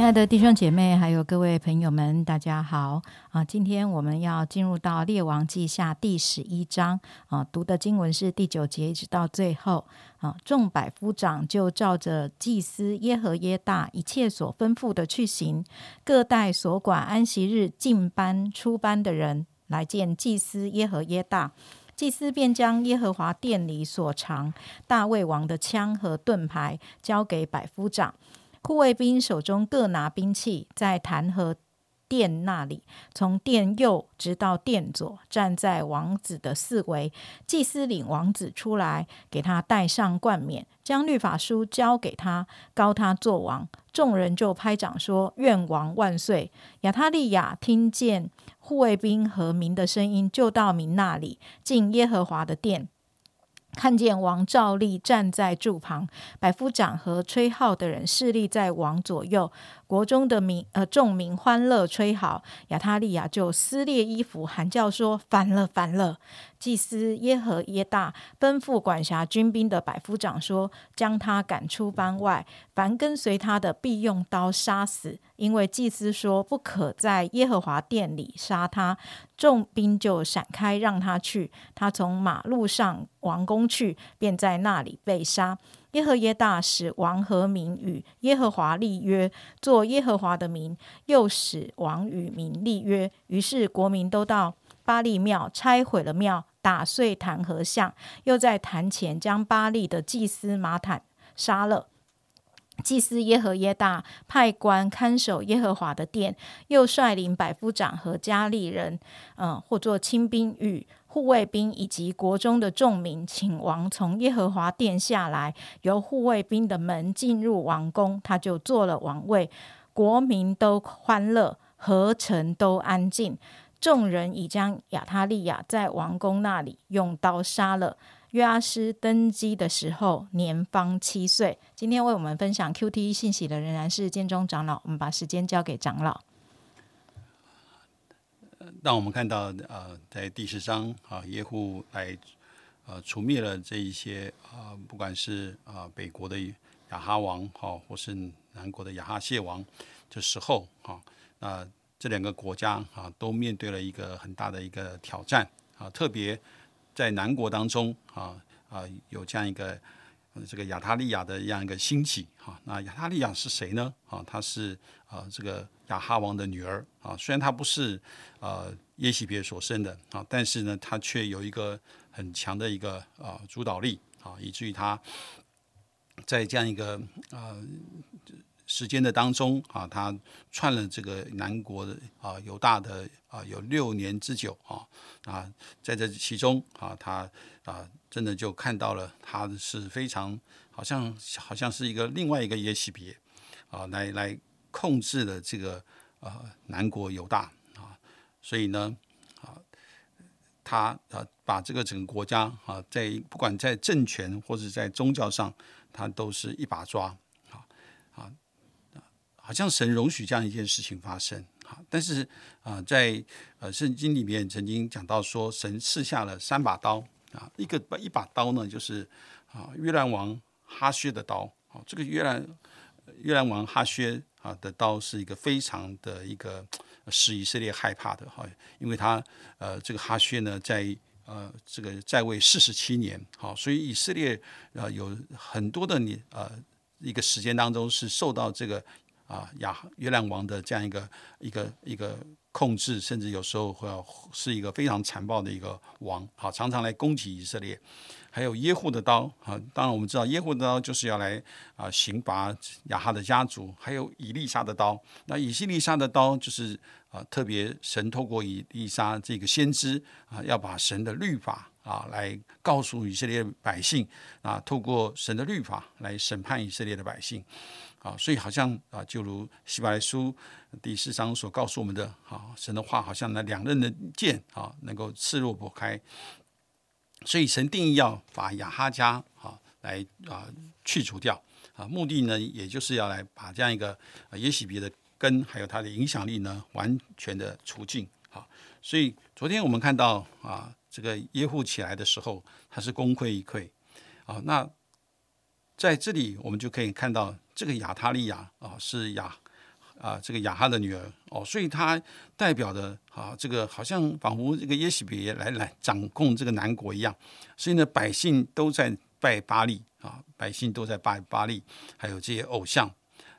亲爱的弟兄姐妹，还有各位朋友们，大家好啊！今天我们要进入到《列王记下》第十一章啊，读的经文是第九节一直到最后啊。众百夫长就照着祭司耶和耶大一切所吩咐的去行，各带所管安息日进班出班的人来见祭司耶和耶大，祭司便将耶和华殿里所藏大卫王的枪和盾牌交给百夫长。护卫兵手中各拿兵器，在弹劾殿那里，从殿右直到殿左，站在王子的四围。祭司领王子出来，给他戴上冠冕，将律法书交给他，高他做王。众人就拍掌说：“愿王万岁！”亚他利亚听见护卫兵和民的声音，就到民那里，进耶和华的殿。看见王照立站在柱旁，百夫长和吹号的人侍立在王左右。国中的民呃众民欢乐吹号，亚他利亚就撕裂衣服，喊叫说：“反了，反了！”祭司耶和耶大奔赴管辖军兵的百夫长说：“将他赶出班外，凡跟随他的必用刀杀死。”因为祭司说：“不可在耶和华殿里杀他。”众兵就闪开，让他去。他从马路上王宫去，便在那里被杀。耶和耶大使王和民与耶和华立约，做耶和华的名；又使王与民立约。于是国民都到巴利庙，拆毁了庙，打碎坛和像，又在坛前将巴利的祭司马坦杀了。祭司耶和耶大派官看守耶和华的殿，又率领百夫长和加利人，嗯，或作亲兵与。护卫兵以及国中的众民，请王从耶和华殿下来，由护卫兵的门进入王宫，他就做了王位。国民都欢乐，何城都安静。众人已将亚他利亚在王宫那里用刀杀了。约阿斯登基的时候年方七岁。今天为我们分享 QTE 信息的仍然是建中长老，我们把时间交给长老。让我们看到，呃，在第十章啊，耶户来呃除灭了这一些啊，不管是啊北国的亚哈王哈，或是南国的亚哈谢王的时候哈，那这两个国家啊，都面对了一个很大的一个挑战啊，特别在南国当中啊啊有这样一个这个亚他利亚的这样一个兴起哈，那亚他利亚是谁呢？啊，他是啊这个。亚哈王的女儿啊，虽然她不是呃耶喜别所生的啊，但是呢，她却有一个很强的一个啊主导力啊，以至于她在这样一个啊时间的当中啊，他串了这个南国的啊犹大的啊有六年之久啊啊，在这其中啊，他啊真的就看到了，他是非常好像好像是一个另外一个耶喜别啊，来来。控制了这个呃南国犹大啊，所以呢啊，他啊把这个整个国家啊，在不管在政权或者在宗教上，他都是一把抓啊啊，好像神容许这样一件事情发生。啊，但是啊，在呃圣经里面曾经讲到说，神赐下了三把刀。啊，一个一把刀呢，就是啊约兰王哈薛的刀。啊，这个约兰约兰王哈薛。啊，的刀是一个非常的一个使以色列害怕的哈，因为他呃这个哈薛呢在呃这个在位四十七年，好，所以以色列呃有很多的年呃一个时间当中是受到这个啊亚约兰王的这样一个一个一个控制，甚至有时候会是一个非常残暴的一个王，好，常常来攻击以色列。还有耶户的刀啊，当然我们知道耶户的刀就是要来啊刑罚亚哈的家族，还有以利沙的刀。那以西利沙的刀就是啊，特别神透过以利沙这个先知啊，要把神的律法啊来告诉以色列百姓啊，透过神的律法来审判以色列的百姓啊，所以好像啊，就如希伯来书第四章所告诉我们的啊，神的话好像那两刃的剑啊，能够刺入破开。所以神定义要把亚哈家啊来啊去除掉啊，目的呢，也就是要来把这样一个耶喜别的根还有它的影响力呢完全的除尽啊。所以昨天我们看到啊，这个耶户起来的时候，他是功亏一篑啊。那在这里我们就可以看到，这个亚塔利亚啊是亚啊这个亚哈的女儿哦，所以他代表的啊这个好像仿佛这个耶喜别来来掌控这个南国一样，所以呢百姓都在拜巴利啊，百姓都在拜巴利，还有这些偶像。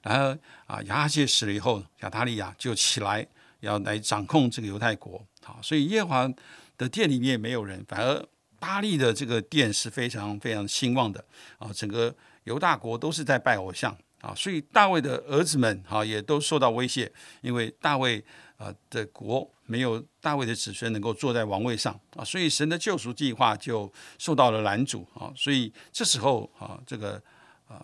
然后啊亚哈谢死了以后，亚塔利亚就起来要来掌控这个犹太国，好，所以耶和华的殿里面没有人，反而巴利的这个殿是非常非常兴旺的啊，整个犹大国都是在拜偶像。啊，所以大卫的儿子们哈也都受到威胁，因为大卫啊的国没有大卫的子孙能够坐在王位上啊，所以神的救赎计划就受到了拦阻啊。所以这时候啊，这个啊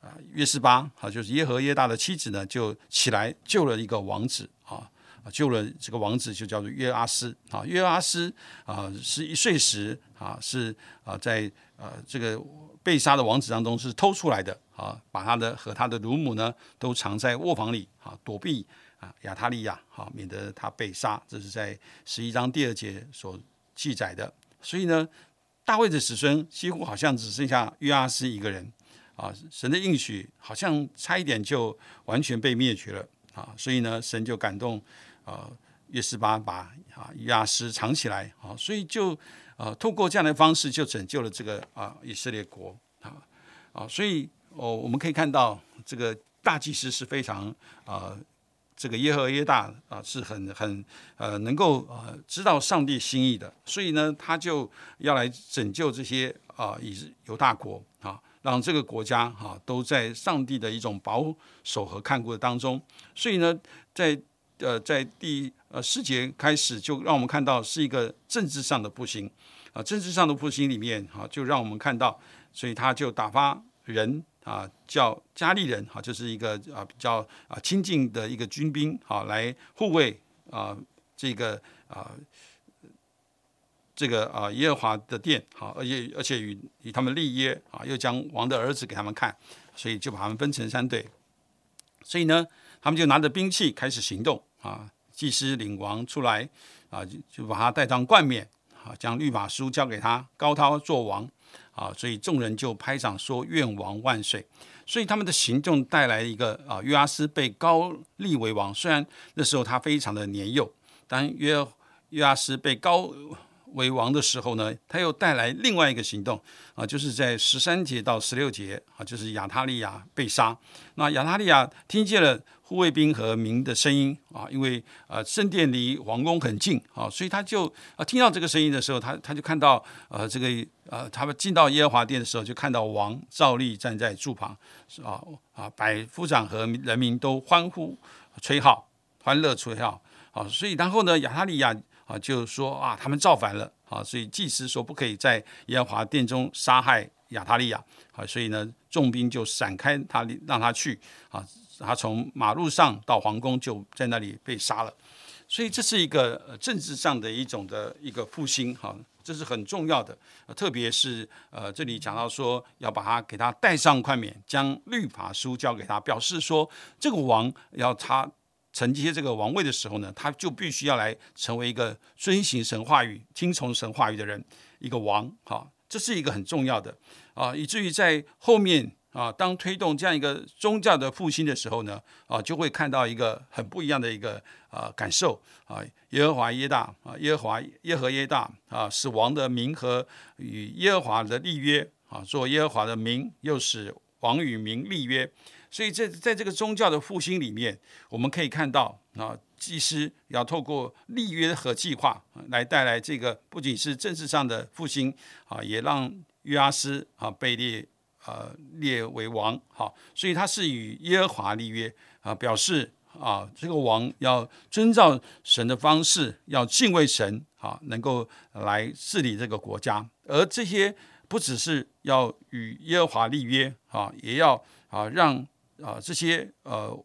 啊约斯巴啊，就是耶和耶大的妻子呢，就起来救了一个王子啊，救了这个王子就叫做约阿斯啊。约阿斯啊十一岁时啊是啊在呃这个。被杀的王子当中是偷出来的啊，把他的和他的乳母呢都藏在卧房里啊，躲避啊亚他利亚啊，免得他被杀。这是在十一章第二节所记载的。所以呢，大卫的子孙几乎好像只剩下约阿斯一个人啊，神的应许好像差一点就完全被灭绝了啊。所以呢，神就感动呃约斯巴把啊约阿斯藏起来啊，所以就。啊，透过这样的方式就拯救了这个啊以色列国啊啊，所以哦我们可以看到这个大祭司是非常啊这个耶和耶大啊是很很呃能够呃知道上帝心意的，所以呢他就要来拯救这些啊以犹大国啊，让这个国家哈都在上帝的一种保守和看顾的当中，所以呢在呃在第呃四节开始就让我们看到是一个政治上的不行。啊，政治上的复兴里面，哈，就让我们看到，所以他就打发人啊，叫加利人，哈，就是一个啊比较啊亲近的一个军兵，啊，来护卫啊这个啊这个啊耶和华的殿，好，而且而且与与他们立约，啊，又将王的儿子给他们看，所以就把他们分成三队，所以呢，他们就拿着兵器开始行动，啊，祭司领王出来，啊，就就把他带上冠冕。啊，将律法书交给他，高涛做王，啊，所以众人就拍掌说：“愿王万岁！”所以他们的行动带来一个啊，约阿斯被高立为王。虽然那时候他非常的年幼，但约约阿斯被高为王的时候呢，他又带来另外一个行动啊，就是在十三节到十六节啊，就是亚他利亚被杀。那亚他利亚听见了。护卫兵和民的声音啊，因为呃圣殿离皇宫很近啊，所以他就啊听到这个声音的时候，他他就看到呃这个呃他们进到耶和华殿的时候，就看到王照例站在柱旁啊啊百夫长和人民都欢呼吹号，欢乐吹号啊，所以然后呢亚他利亚啊就是说啊他们造反了啊，所以祭司说不可以在耶和华殿中杀害亚他利亚啊，所以呢重兵就闪开他让他去啊。他从马路上到皇宫，就在那里被杀了，所以这是一个政治上的一种的一个复兴，哈，这是很重要的。特别是呃，这里讲到说要把他给他带上冠冕，将律法书交给他，表示说这个王要他承接这个王位的时候呢，他就必须要来成为一个遵行神话语、听从神话语的人，一个王，哈，这是一个很重要的啊，以至于在后面。啊，当推动这样一个宗教的复兴的时候呢，啊，就会看到一个很不一样的一个啊感受啊。耶和华耶大啊，耶和华耶和耶大啊，是王的名和与耶和华的立约啊，做耶和华的名，又是王与民立约。所以，在在这个宗教的复兴里面，我们可以看到啊，祭司要透过立约和计划来带来这个不仅是政治上的复兴啊，也让约阿斯啊被列。呃，列为王，好，所以他是与耶和华立约啊，表示啊，这个王要遵照神的方式，要敬畏神，啊，能够来治理这个国家。而这些不只是要与耶和华立约啊，也要啊让啊这些呃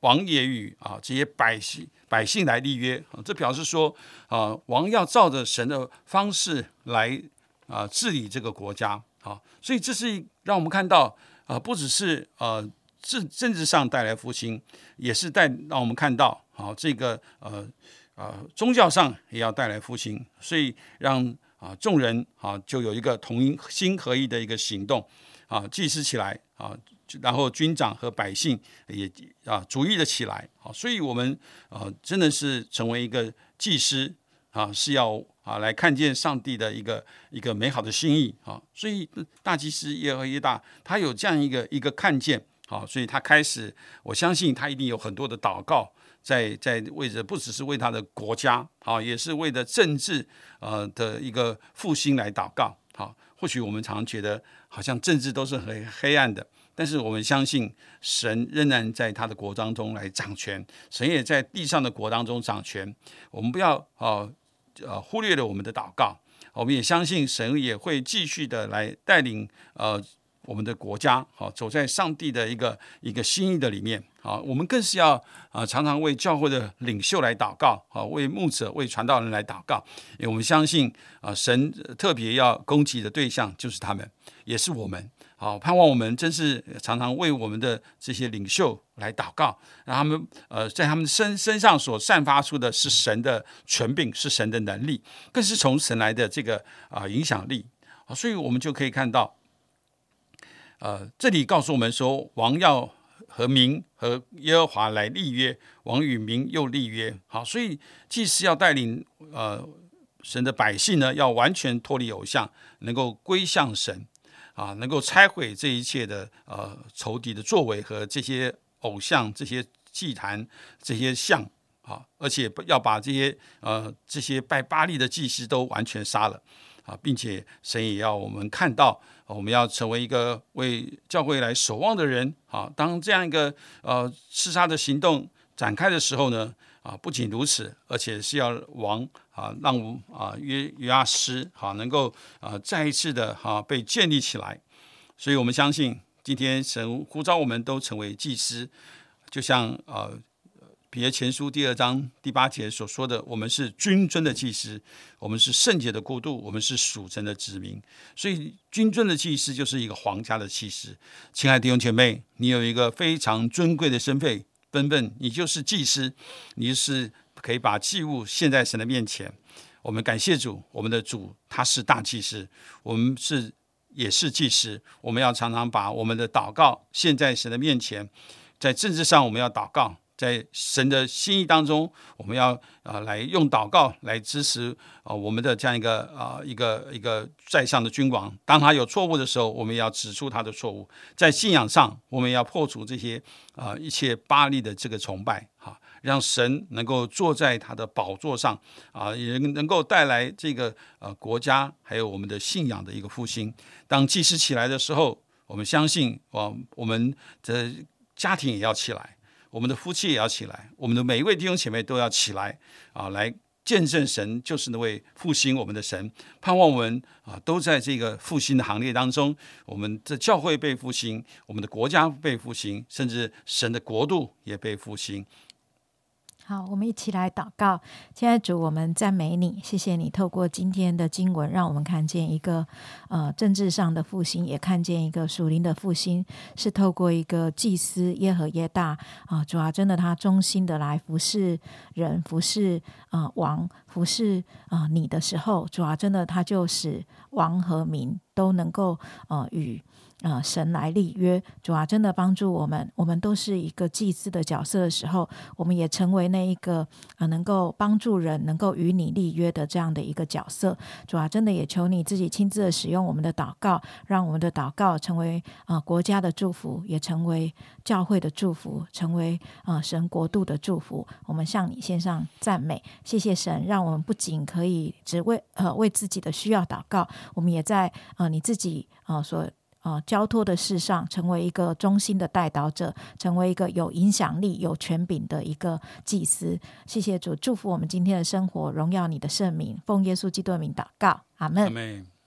王也与啊这些百姓百姓来立约。这表示说啊，王要照着神的方式来啊治理这个国家。啊，所以这是让我们看到啊，不只是呃政政治上带来复兴，也是带让我们看到啊这个呃呃宗教上也要带来复兴，所以让啊众人啊就有一个同心合一的一个行动啊，祭祀起来啊，然后军长和百姓也啊主义的起来，好，所以我们呃真的是成为一个祭司啊，是要啊来看见上帝的一个一个美好的心意。啊，所以大祭司耶和耶大他有这样一个一个看见，好，所以他开始，我相信他一定有很多的祷告，在在为着不只是为他的国家，好，也是为了政治呃的一个复兴来祷告，好，或许我们常觉得好像政治都是很黑暗的。但是我们相信神仍然在他的国当中来掌权，神也在地上的国当中掌权。我们不要啊呃忽略了我们的祷告，我们也相信神也会继续的来带领呃我们的国家好走在上帝的一个一个心意的里面好，我们更是要啊常常为教会的领袖来祷告好，为牧者为传道人来祷告，因为我们相信啊神特别要攻击的对象就是他们，也是我们。好，盼望我们真是常常为我们的这些领袖来祷告，让他们呃在他们身身上所散发出的是神的权柄，是神的能力，更是从神来的这个啊影响力啊，所以我们就可以看到，呃，这里告诉我们说，王要和民和耶和华来立约，王与民又立约。好，所以祭司要带领呃神的百姓呢，要完全脱离偶像，能够归向神。啊，能够拆毁这一切的呃仇敌的作为和这些偶像、这些祭坛、这些像啊，而且要把这些呃这些拜巴利的祭司都完全杀了啊，并且神也要我们看到，我们要成为一个为教会来守望的人啊。当这样一个呃刺杀的行动展开的时候呢？啊，不仅如此，而且是要王啊，让啊约约阿斯哈能够啊再一次的哈被建立起来。所以我们相信，今天神呼召我们都成为祭司，就像呃彼得前书第二章第八节所说的，我们是君尊的祭司，我们是圣洁的国度，我们是属神的子民。所以君尊的祭司就是一个皇家的祭司。亲爱的弟兄姐妹，你有一个非常尊贵的身份。笨笨，你就是祭司，你是可以把祭物献在神的面前。我们感谢主，我们的主他是大祭司，我们是也是祭司。我们要常常把我们的祷告献在神的面前，在政治上我们要祷告。在神的心意当中，我们要啊来用祷告来支持啊我们的这样一个啊一个一个在上的君王。当他有错误的时候，我们要指出他的错误。在信仰上，我们要破除这些啊一切巴利的这个崇拜，哈，让神能够坐在他的宝座上啊，也能够带来这个呃国家还有我们的信仰的一个复兴。当祭司起来的时候，我们相信啊，我们的家庭也要起来。我们的夫妻也要起来，我们的每一位弟兄姐妹都要起来啊，来见证神就是那位复兴我们的神，盼望我们啊都在这个复兴的行列当中，我们的教会被复兴，我们的国家被复兴，甚至神的国度也被复兴。好，我们一起来祷告。亲爱主，我们赞美你，谢谢你透过今天的经文，让我们看见一个呃政治上的复兴，也看见一个属灵的复兴，是透过一个祭司耶和耶大啊，主啊，真的他忠心的来服侍人，服侍啊王，服侍啊你的时候，主啊，真的他就使王和民都能够呃与。啊，神来立约，主啊，真的帮助我们。我们都是一个祭司的角色的时候，我们也成为那一个啊，能够帮助人、能够与你立约的这样的一个角色。主啊，真的也求你自己亲自的使用我们的祷告，让我们的祷告成为啊国家的祝福，也成为教会的祝福，成为啊神国度的祝福。我们向你献上赞美，谢谢神，让我们不仅可以只为呃为自己的需要祷告，我们也在啊你自己啊所。啊，交托的事上，成为一个中心的带导者，成为一个有影响力、有权柄的一个祭司。谢谢主，祝福我们今天的生活，荣耀你的圣名，奉耶稣基督的名祷告，阿门。